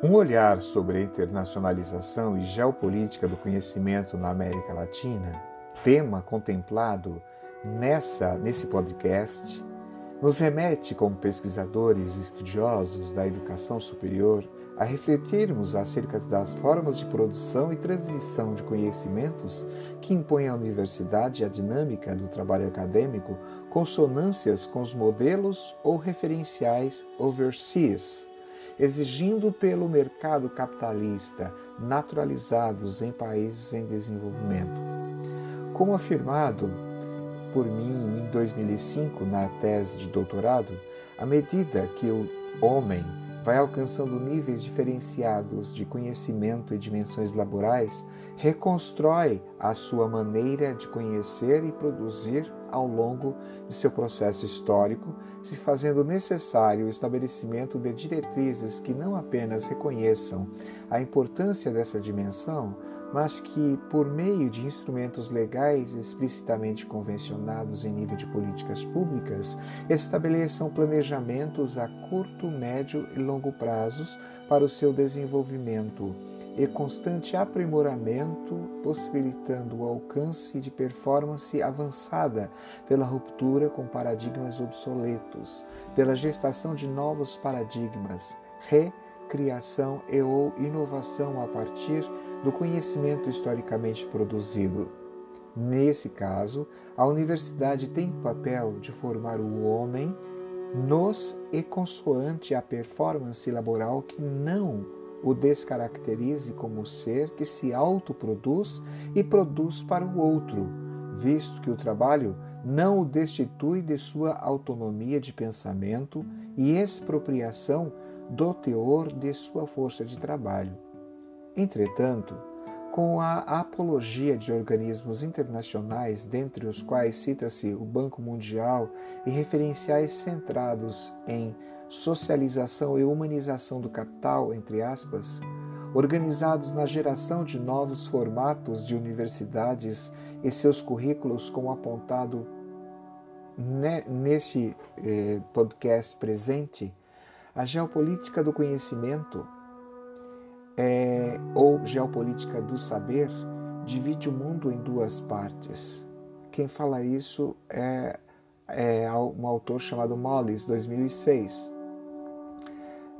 Um olhar sobre a internacionalização e geopolítica do conhecimento na América Latina, tema contemplado nessa nesse podcast, nos remete como pesquisadores e estudiosos da educação superior a refletirmos acerca das formas de produção e transmissão de conhecimentos que impõem à universidade a dinâmica do trabalho acadêmico consonâncias com os modelos ou referenciais overseas exigindo pelo mercado capitalista naturalizados em países em desenvolvimento. Como afirmado por mim em 2005 na tese de doutorado, à medida que o homem vai alcançando níveis diferenciados de conhecimento e dimensões laborais, reconstrói a sua maneira de conhecer e produzir ao longo de seu processo histórico, se fazendo necessário o estabelecimento de diretrizes que não apenas reconheçam a importância dessa dimensão, mas que, por meio de instrumentos legais explicitamente convencionados em nível de políticas públicas, estabeleçam planejamentos a curto, médio e longo prazos para o seu desenvolvimento e constante aprimoramento, possibilitando o alcance de performance avançada pela ruptura com paradigmas obsoletos, pela gestação de novos paradigmas, recriação e ou inovação a partir do conhecimento historicamente produzido. Nesse caso, a universidade tem o papel de formar o homem nos e consoante a performance laboral que não o descaracterize como ser que se autoproduz e produz para o outro, visto que o trabalho não o destitui de sua autonomia de pensamento e expropriação do teor de sua força de trabalho. Entretanto, com a apologia de organismos internacionais, dentre os quais cita-se o Banco Mundial e referenciais centrados em socialização e humanização do capital, entre aspas, organizados na geração de novos formatos de universidades e seus currículos, como apontado nesse eh, podcast presente, a geopolítica do conhecimento é, ou geopolítica do saber divide o mundo em duas partes. Quem fala isso é, é um autor chamado Mollis, 2006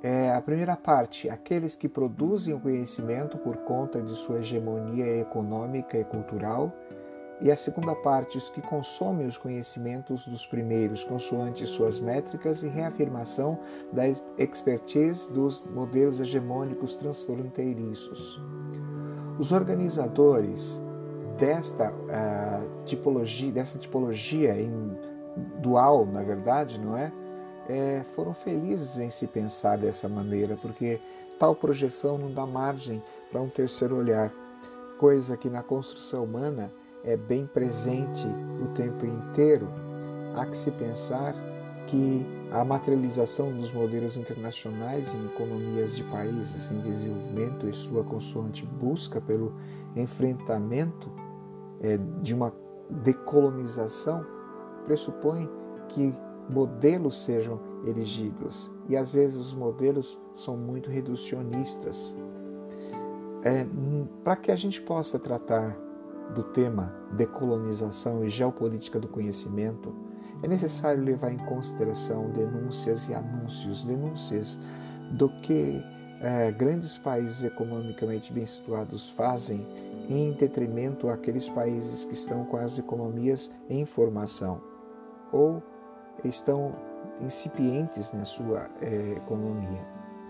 é, a primeira parte, aqueles que produzem o conhecimento por conta de sua hegemonia econômica e cultural, e a segunda parte, os que consomem os conhecimentos dos primeiros, consoante suas métricas e reafirmação da expertise dos modelos hegemônicos transfronteiriços. Os organizadores desta uh, tipologia, dessa tipologia em dual, na verdade, não é? é, foram felizes em se pensar dessa maneira, porque tal projeção não dá margem para um terceiro olhar, coisa que na construção humana é bem presente o tempo inteiro. Há que se pensar que a materialização dos modelos internacionais em economias de países em desenvolvimento e sua consoante busca pelo enfrentamento é, de uma decolonização pressupõe que modelos sejam erigidos e às vezes os modelos são muito reducionistas. É, Para que a gente possa tratar do tema decolonização e geopolítica do conhecimento, é necessário levar em consideração denúncias e anúncios, denúncias do que é, grandes países economicamente bem situados fazem em detrimento àqueles países que estão com as economias em formação ou estão incipientes na sua é, economia.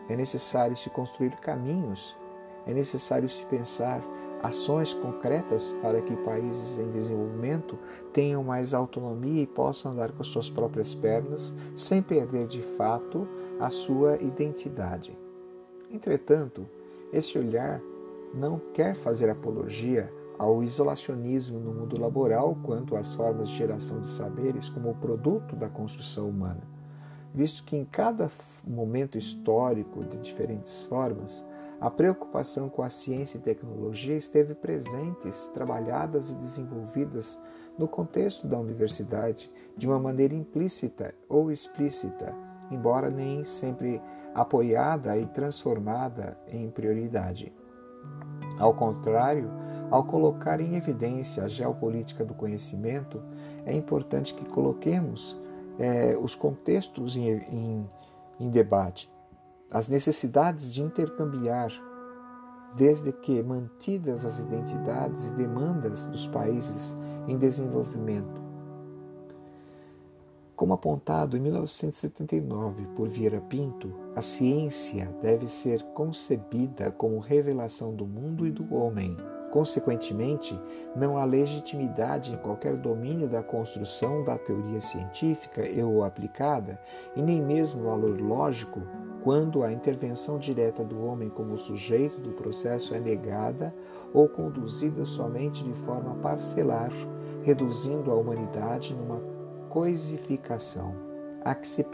É necessário se construir caminhos, é necessário se pensar ações concretas para que países em desenvolvimento tenham mais autonomia e possam andar com suas próprias pernas sem perder de fato a sua identidade. Entretanto, esse olhar não quer fazer apologia ao isolacionismo no mundo laboral quanto às formas de geração de saberes como produto da construção humana, visto que em cada momento histórico, de diferentes formas, a preocupação com a ciência e tecnologia esteve presentes, trabalhadas e desenvolvidas no contexto da universidade de uma maneira implícita ou explícita, embora nem sempre apoiada e transformada em prioridade. Ao contrário, ao colocar em evidência a geopolítica do conhecimento, é importante que coloquemos é, os contextos em, em, em debate, as necessidades de intercambiar, desde que mantidas as identidades e demandas dos países em desenvolvimento. Como apontado em 1979 por Vieira Pinto, a ciência deve ser concebida como revelação do mundo e do homem Consequentemente, não há legitimidade em qualquer domínio da construção da teoria científica ou aplicada, e nem mesmo valor lógico quando a intervenção direta do homem como sujeito do processo é negada ou conduzida somente de forma parcelar, reduzindo a humanidade numa coisificação. Há que se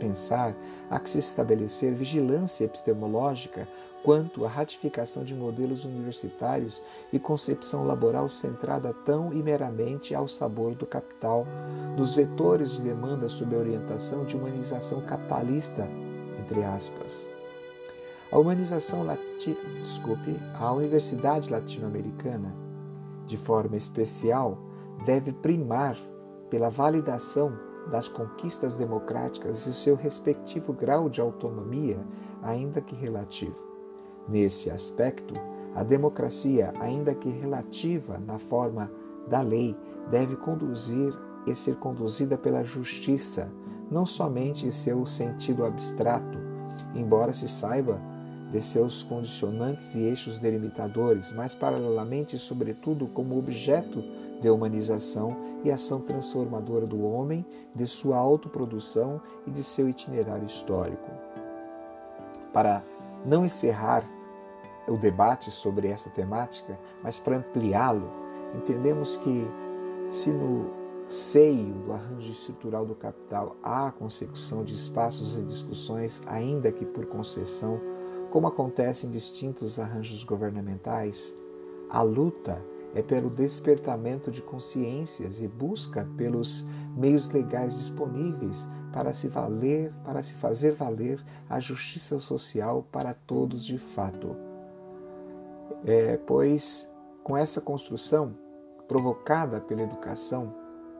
pensar, há que se estabelecer vigilância epistemológica quanto à ratificação de modelos universitários e concepção laboral centrada tão e meramente ao sabor do capital, dos vetores de demanda sob a orientação de humanização capitalista, entre aspas. A humanização lati... Desculpe, a Universidade Latino-Americana, de forma especial, deve primar pela validação das conquistas democráticas e seu respectivo grau de autonomia, ainda que relativo. Nesse aspecto, a democracia, ainda que relativa na forma da lei, deve conduzir e ser conduzida pela justiça, não somente em seu sentido abstrato, embora se saiba de seus condicionantes e eixos delimitadores, mas paralelamente e sobretudo como objeto de humanização e ação transformadora do homem, de sua autoprodução e de seu itinerário histórico. Para não encerrar o debate sobre essa temática, mas para ampliá-lo, entendemos que se no seio do arranjo estrutural do capital há a consecução de espaços e discussões, ainda que por concessão, como acontece em distintos arranjos governamentais, a luta é pelo despertamento de consciências e busca pelos meios legais disponíveis para se valer, para se fazer valer a justiça social para todos de fato. É, pois com essa construção provocada pela educação,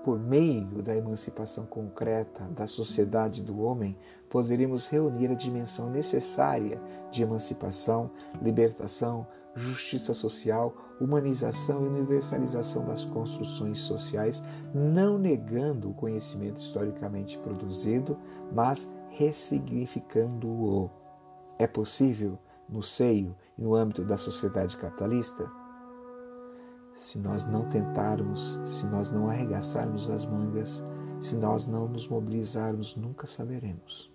por meio da emancipação concreta da sociedade do homem, poderíamos reunir a dimensão necessária de emancipação, libertação, justiça social, humanização e universalização das construções sociais, não negando o conhecimento historicamente produzido, mas ressignificando-o. É possível, no seio e no âmbito da sociedade capitalista? se nós não tentarmos, se nós não arregaçarmos as mangas, se nós não nos mobilizarmos, nunca saberemos.